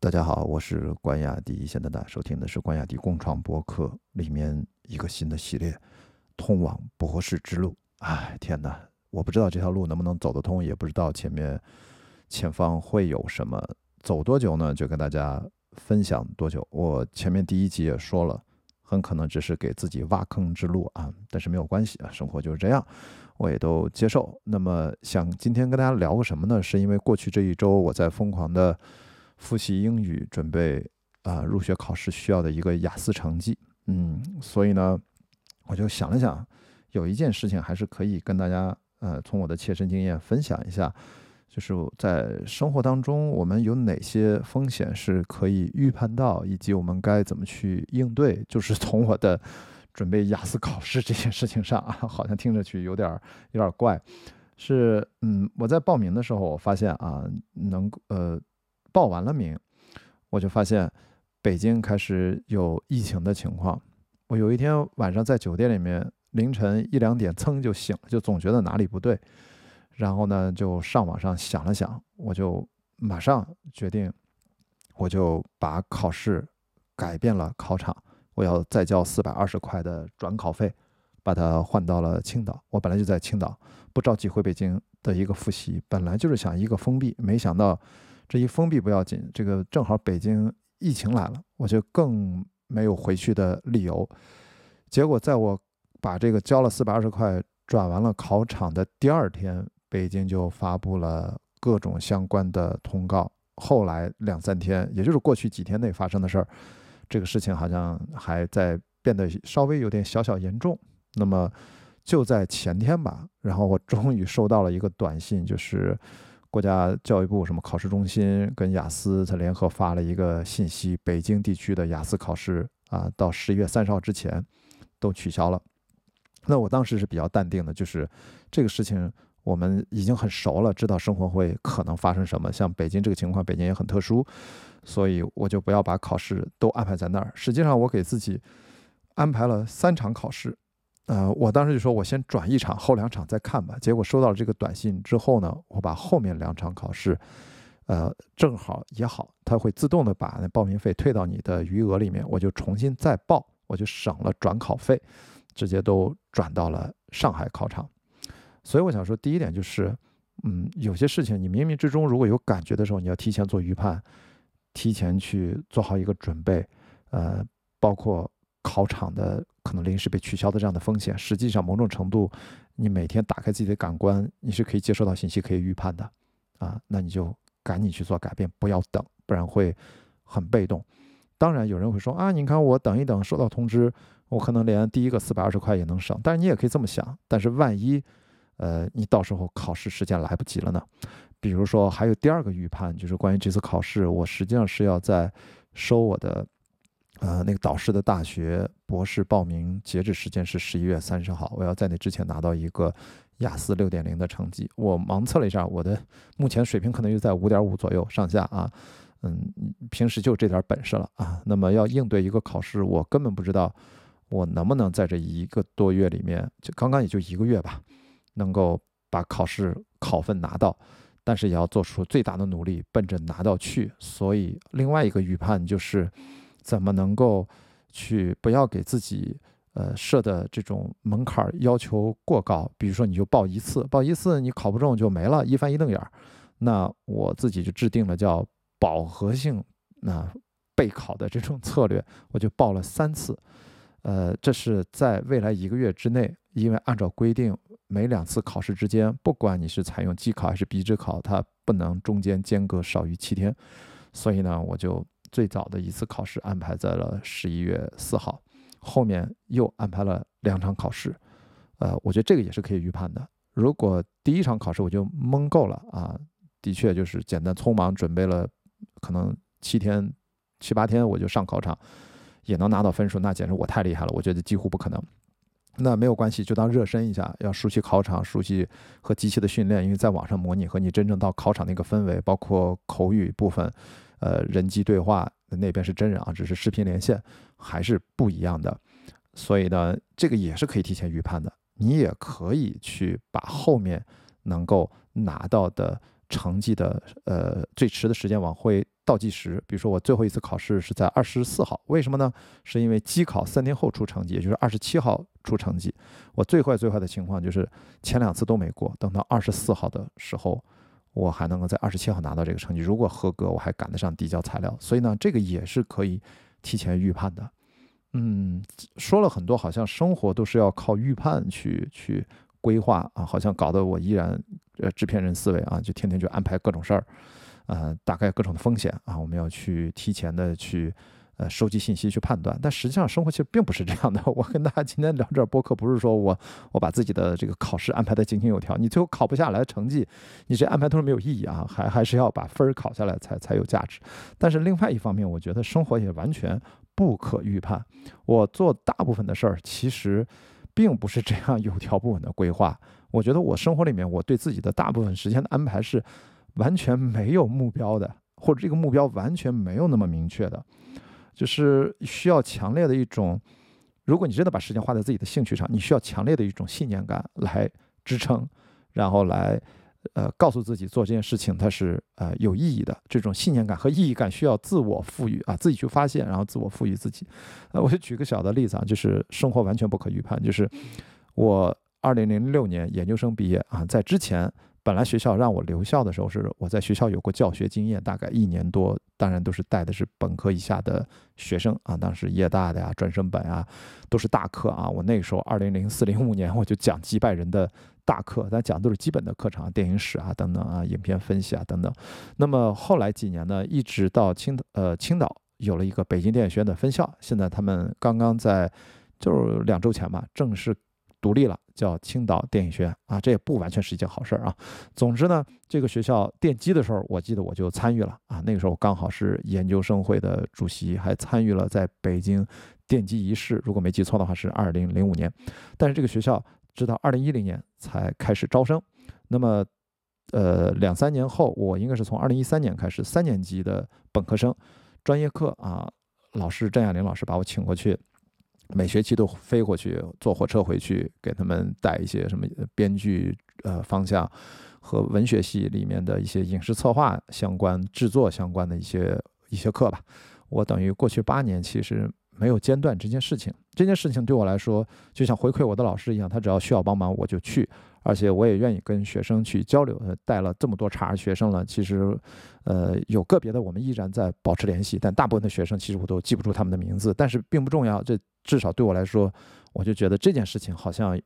大家好，我是关雅迪。现在大家收听的是关雅迪共创博客里面一个新的系列——通往博士之路。哎，天哪！我不知道这条路能不能走得通，也不知道前面前方会有什么。走多久呢？就跟大家分享多久。我前面第一集也说了，很可能只是给自己挖坑之路啊，但是没有关系啊，生活就是这样，我也都接受。那么想今天跟大家聊个什么呢？是因为过去这一周我在疯狂的。复习英语，准备啊入学考试需要的一个雅思成绩，嗯，所以呢，我就想了想，有一件事情还是可以跟大家，呃，从我的切身经验分享一下，就是在生活当中，我们有哪些风险是可以预判到，以及我们该怎么去应对。就是从我的准备雅思考试这件事情上啊，好像听着去有点儿有点怪，是，嗯，我在报名的时候，我发现啊，能呃。报完了名，我就发现北京开始有疫情的情况。我有一天晚上在酒店里面，凌晨一两点噌就醒了，就总觉得哪里不对。然后呢，就上网上想了想，我就马上决定，我就把考试改变了考场，我要再交四百二十块的转考费，把它换到了青岛。我本来就在青岛，不着急回北京的一个复习，本来就是想一个封闭，没想到。这一封闭不要紧，这个正好北京疫情来了，我就更没有回去的理由。结果在我把这个交了四百二十块转完了考场的第二天，北京就发布了各种相关的通告。后来两三天，也就是过去几天内发生的事儿，这个事情好像还在变得稍微有点小小严重。那么就在前天吧，然后我终于收到了一个短信，就是。国家教育部什么考试中心跟雅思它联合发了一个信息，北京地区的雅思考试啊，到十一月三十号之前都取消了。那我当时是比较淡定的，就是这个事情我们已经很熟了，知道生活会可能发生什么。像北京这个情况，北京也很特殊，所以我就不要把考试都安排在那儿。实际上，我给自己安排了三场考试。呃，我当时就说，我先转一场，后两场再看吧。结果收到了这个短信之后呢，我把后面两场考试，呃，正好也好，它会自动的把那报名费退到你的余额里面，我就重新再报，我就省了转考费，直接都转到了上海考场。所以我想说，第一点就是，嗯，有些事情你冥冥之中如果有感觉的时候，你要提前做预判，提前去做好一个准备，呃，包括。考场的可能临时被取消的这样的风险，实际上某种程度，你每天打开自己的感官，你是可以接收到信息，可以预判的，啊，那你就赶紧去做改变，不要等，不然会很被动。当然，有人会说啊，你看我等一等，收到通知，我可能连第一个四百二十块也能省。但是你也可以这么想，但是万一，呃，你到时候考试时间来不及了呢？比如说，还有第二个预判，就是关于这次考试，我实际上是要在收我的。呃，那个导师的大学博士报名截止时间是十一月三十号，我要在那之前拿到一个雅思六点零的成绩。我盲测了一下，我的目前水平可能就在五点五左右上下啊。嗯，平时就这点本事了啊。那么要应对一个考试，我根本不知道我能不能在这一个多月里面，就刚刚也就一个月吧，能够把考试考分拿到。但是也要做出最大的努力，奔着拿到去。所以另外一个预判就是。怎么能够去不要给自己呃设的这种门槛要求过高？比如说你就报一次，报一次你考不中就没了，一翻一瞪眼儿。那我自己就制定了叫饱和性那备考的这种策略，我就报了三次。呃，这是在未来一个月之内，因为按照规定，每两次考试之间，不管你是采用机考还是笔试考，它不能中间间隔少于七天。所以呢，我就。最早的一次考试安排在了十一月四号，后面又安排了两场考试，呃，我觉得这个也是可以预判的。如果第一场考试我就蒙够了啊，的确就是简单匆忙准备了，可能七天七八天我就上考场，也能拿到分数，那简直我太厉害了，我觉得几乎不可能。那没有关系，就当热身一下，要熟悉考场，熟悉和机器的训练，因为在网上模拟和你真正到考场那个氛围，包括口语部分。呃，人机对话那边是真人啊，只是视频连线，还是不一样的。所以呢，这个也是可以提前预判的。你也可以去把后面能够拿到的成绩的呃最迟的时间往回倒计时。比如说我最后一次考试是在二十四号，为什么呢？是因为机考三天后出成绩，也就是二十七号出成绩。我最坏最坏的情况就是前两次都没过，等到二十四号的时候，我还能够在二十七号拿到这个成绩。如果合格，我还赶得上递交材料。所以呢，这个也是可以提前预判的。嗯，说了很多，好像生活都是要靠预判去去规划啊，好像搞得我依然呃制片人思维啊，就天天就安排各种事儿，呃，大概各种的风险啊，我们要去提前的去呃收集信息去判断。但实际上生活其实并不是这样的。我跟大家今天聊这播客，不是说我我把自己的这个考试安排的井井有条，你最后考不下来成绩，你这安排都是没有意义啊，还还是要把分儿考下来才才有价值。但是另外一方面，我觉得生活也完全。不可预判，我做大部分的事儿其实并不是这样有条不紊的规划。我觉得我生活里面，我对自己的大部分时间的安排是完全没有目标的，或者这个目标完全没有那么明确的，就是需要强烈的一种，如果你真的把时间花在自己的兴趣上，你需要强烈的一种信念感来支撑，然后来。呃，告诉自己做这件事情它是呃有意义的，这种信念感和意义感需要自我赋予啊，自己去发现，然后自我赋予自己。呃，我就举个小的例子啊，就是生活完全不可预判，就是我二零零六年研究生毕业啊，在之前本来学校让我留校的时候，是我在学校有过教学经验，大概一年多，当然都是带的是本科以下的学生啊，当时业大的呀、专升本啊，都是大课啊。我那个时候二零零四零五年我就讲几百人的。大课，但讲的都是基本的课程啊，电影史啊等等啊，影片分析啊等等。那么后来几年呢，一直到青呃青岛有了一个北京电影学院的分校，现在他们刚刚在就是两周前吧正式独立了，叫青岛电影学院啊，这也不完全是一件好事儿啊。总之呢，这个学校奠基的时候，我记得我就参与了啊，那个时候刚好是研究生会的主席，还参与了在北京奠基仪式，如果没记错的话是二零零五年，但是这个学校。直到二零一零年才开始招生，那么，呃，两三年后，我应该是从二零一三年开始，三年级的本科生专业课啊，老师郑亚玲老师把我请过去，每学期都飞过去，坐火车回去给他们带一些什么编剧呃方向和文学系里面的一些影视策划相关、制作相关的一些一些课吧。我等于过去八年其实。没有间断这件事情，这件事情对我来说就像回馈我的老师一样，他只要需要帮忙我就去，而且我也愿意跟学生去交流。带了这么多茬学生了，其实，呃，有个别的我们依然在保持联系，但大部分的学生其实我都记不住他们的名字，但是并不重要。这至少对我来说，我就觉得这件事情好像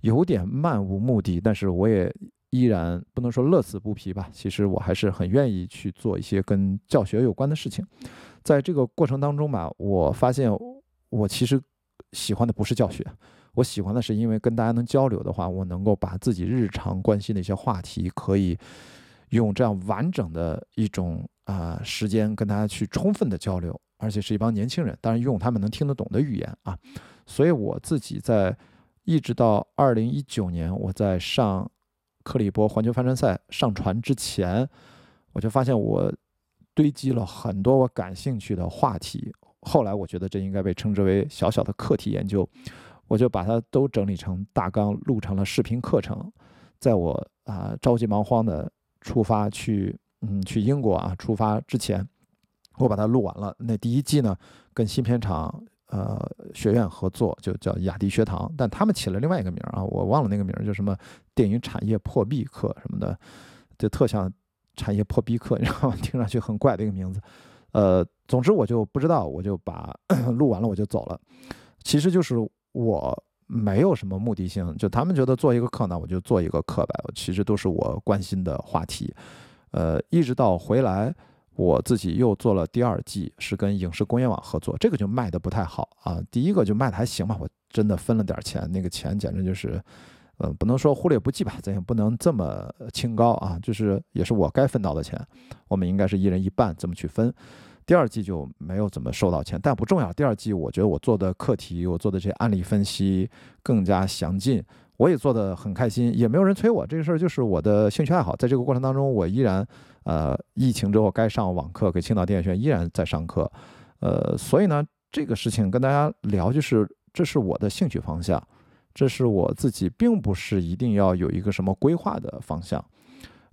有点漫无目的，但是我也依然不能说乐此不疲吧。其实我还是很愿意去做一些跟教学有关的事情。在这个过程当中吧，我发现我其实喜欢的不是教学，我喜欢的是因为跟大家能交流的话，我能够把自己日常关心的一些话题，可以用这样完整的一种啊时间跟大家去充分的交流，而且是一帮年轻人，当然用他们能听得懂的语言啊。所以我自己在一直到二零一九年，我在上克里伯环球帆船赛上船之前，我就发现我。堆积了很多我感兴趣的话题，后来我觉得这应该被称之为小小的课题研究，我就把它都整理成大纲，录成了视频课程。在我啊着急忙慌的出发去嗯去英国啊出发之前，我把它录完了。那第一季呢，跟新片厂呃学院合作，就叫雅迪学堂，但他们起了另外一个名儿啊，我忘了那个名儿，叫什么电影产业破壁课什么的，就特像。产业破壁课，你知道吗 听上去很怪的一个名字，呃，总之我就不知道，我就把 录完了我就走了。其实就是我没有什么目的性，就他们觉得做一个课呢，我就做一个课呗。其实都是我关心的话题，呃，一直到回来，我自己又做了第二季，是跟影视工业网合作，这个就卖的不太好啊。第一个就卖的还行吧，我真的分了点钱，那个钱简直就是。嗯，不能说忽略不计吧，咱也不能这么清高啊。就是也是我该分到的钱，我们应该是一人一半这么去分。第二季就没有怎么收到钱，但不重要。第二季我觉得我做的课题，我做的这些案例分析更加详尽，我也做的很开心，也没有人催我。这个事儿就是我的兴趣爱好。在这个过程当中，我依然呃，疫情之后该上网课，给青岛电影学院依然在上课。呃，所以呢，这个事情跟大家聊，就是这是我的兴趣方向。这是我自己，并不是一定要有一个什么规划的方向，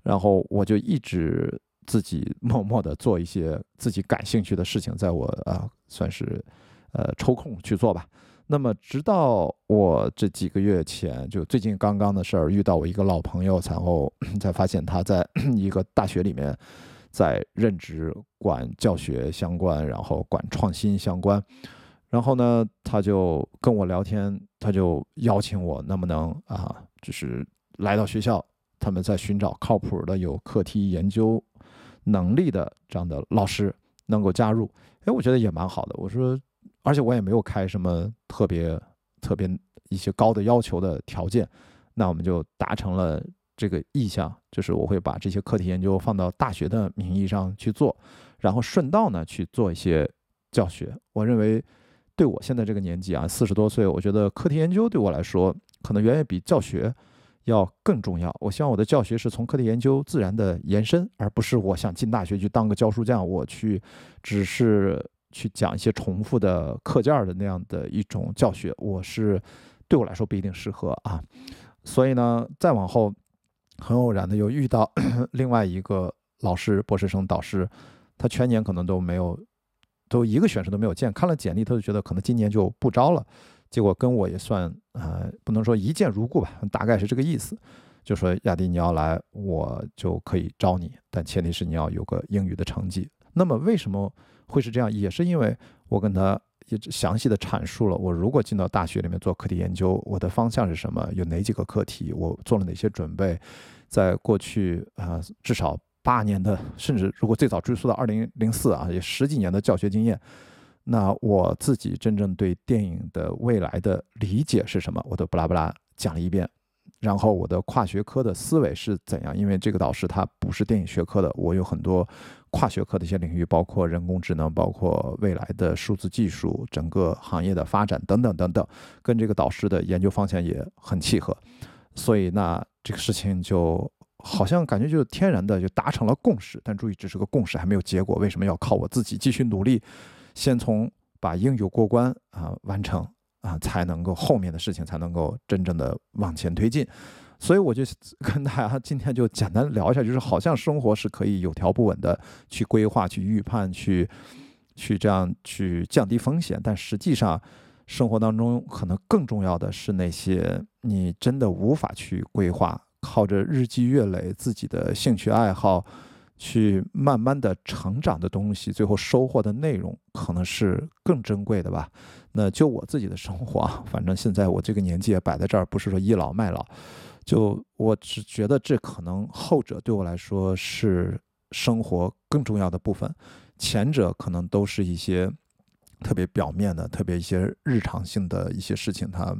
然后我就一直自己默默的做一些自己感兴趣的事情，在我啊算是呃抽空去做吧。那么直到我这几个月前，就最近刚刚的事儿，遇到我一个老朋友，然后 才发现他在 一个大学里面在任职，管教学相关，然后管创新相关。然后呢，他就跟我聊天，他就邀请我能不能啊，就是来到学校，他们在寻找靠谱的有课题研究能力的这样的老师能够加入。哎，我觉得也蛮好的。我说，而且我也没有开什么特别特别一些高的要求的条件，那我们就达成了这个意向，就是我会把这些课题研究放到大学的名义上去做，然后顺道呢去做一些教学。我认为。对我现在这个年纪啊，四十多岁，我觉得课题研究对我来说，可能远远比教学要更重要。我希望我的教学是从课题研究自然的延伸，而不是我想进大学去当个教书匠，我去只是去讲一些重复的课件的那样的一种教学。我是对我来说不一定适合啊。所以呢，再往后，很偶然的又遇到 另外一个老师，博士生导师，他全年可能都没有。都一个选手都没有见，看了简历，他就觉得可能今年就不招了。结果跟我也算，呃，不能说一见如故吧，大概是这个意思。就说亚迪你要来，我就可以招你，但前提是你要有个英语的成绩。那么为什么会是这样？也是因为我跟他也详细的阐述了，我如果进到大学里面做课题研究，我的方向是什么，有哪几个课题，我做了哪些准备，在过去啊，至少。八年的，甚至如果最早追溯到二零零四啊，也十几年的教学经验，那我自己真正对电影的未来的理解是什么，我都不拉不拉讲了一遍。然后我的跨学科的思维是怎样？因为这个导师他不是电影学科的，我有很多跨学科的一些领域，包括人工智能，包括未来的数字技术，整个行业的发展等等等等，跟这个导师的研究方向也很契合。所以那这个事情就。好像感觉就天然的就达成了共识，但注意，只是个共识，还没有结果。为什么要靠我自己继续努力？先从把英语过关啊完成啊，才能够后面的事情才能够真正的往前推进。所以我就跟大家今天就简单聊一下，就是好像生活是可以有条不紊的去规划、去预判、去去这样去降低风险，但实际上生活当中可能更重要的是那些你真的无法去规划。靠着日积月累自己的兴趣爱好，去慢慢的成长的东西，最后收获的内容可能是更珍贵的吧。那就我自己的生活啊，反正现在我这个年纪也摆在这儿，不是说倚老卖老，就我只觉得这可能后者对我来说是生活更重要的部分，前者可能都是一些特别表面的、特别一些日常性的一些事情，它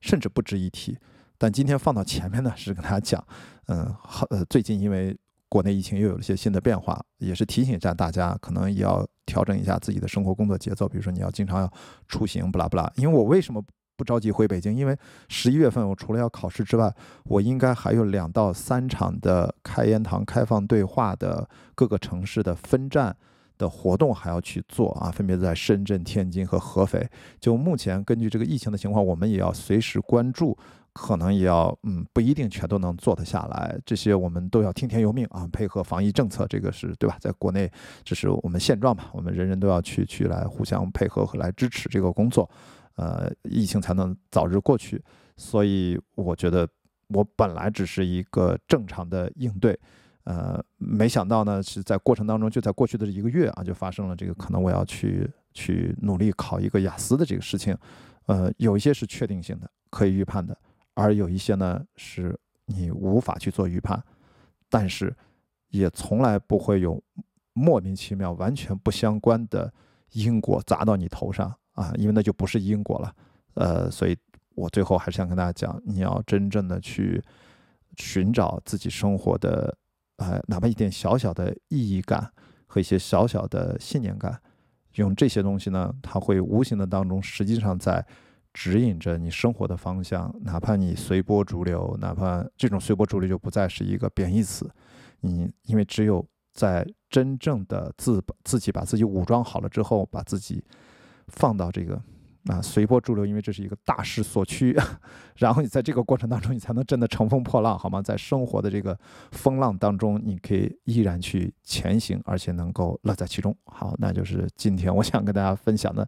甚至不值一提。但今天放到前面呢，是跟大家讲，嗯，好，呃，最近因为国内疫情又有了些新的变化，也是提醒一下大家，可能也要调整一下自己的生活工作节奏。比如说，你要经常要出行，不拉不拉。因为我为什么不着急回北京？因为十一月份我除了要考试之外，我应该还有两到三场的开言堂、开放对话的各个城市的分站的活动还要去做啊，分别在深圳、天津和合肥。就目前根据这个疫情的情况，我们也要随时关注。可能也要，嗯，不一定全都能做得下来，这些我们都要听天由命啊，配合防疫政策，这个是对吧？在国内，这是我们现状嘛，我们人人都要去去来互相配合和来支持这个工作，呃，疫情才能早日过去。所以我觉得，我本来只是一个正常的应对，呃，没想到呢，是在过程当中，就在过去的一个月啊，就发生了这个可能我要去去努力考一个雅思的这个事情，呃，有一些是确定性的，可以预判的。而有一些呢，是你无法去做预判，但是也从来不会有莫名其妙、完全不相关的因果砸到你头上啊，因为那就不是因果了。呃，所以我最后还是想跟大家讲，你要真正的去寻找自己生活的，呃，哪怕一点小小的意义感和一些小小的信念感，用这些东西呢，它会无形的当中，实际上在。指引着你生活的方向，哪怕你随波逐流，哪怕这种随波逐流就不再是一个贬义词。你因为只有在真正的自自己把自己武装好了之后，把自己放到这个啊，随波逐流，因为这是一个大势所趋，然后你在这个过程当中，你才能真的乘风破浪，好吗？在生活的这个风浪当中，你可以依然去前行，而且能够乐在其中。好，那就是今天我想跟大家分享的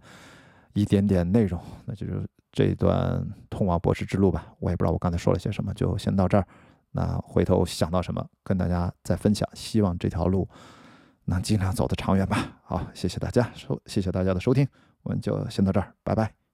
一点点内容，那就是这一段通往博士之路吧。我也不知道我刚才说了些什么，就先到这儿。那回头想到什么，跟大家再分享。希望这条路能尽量走得长远吧。好，谢谢大家收，谢谢大家的收听。我们就先到这儿，拜拜。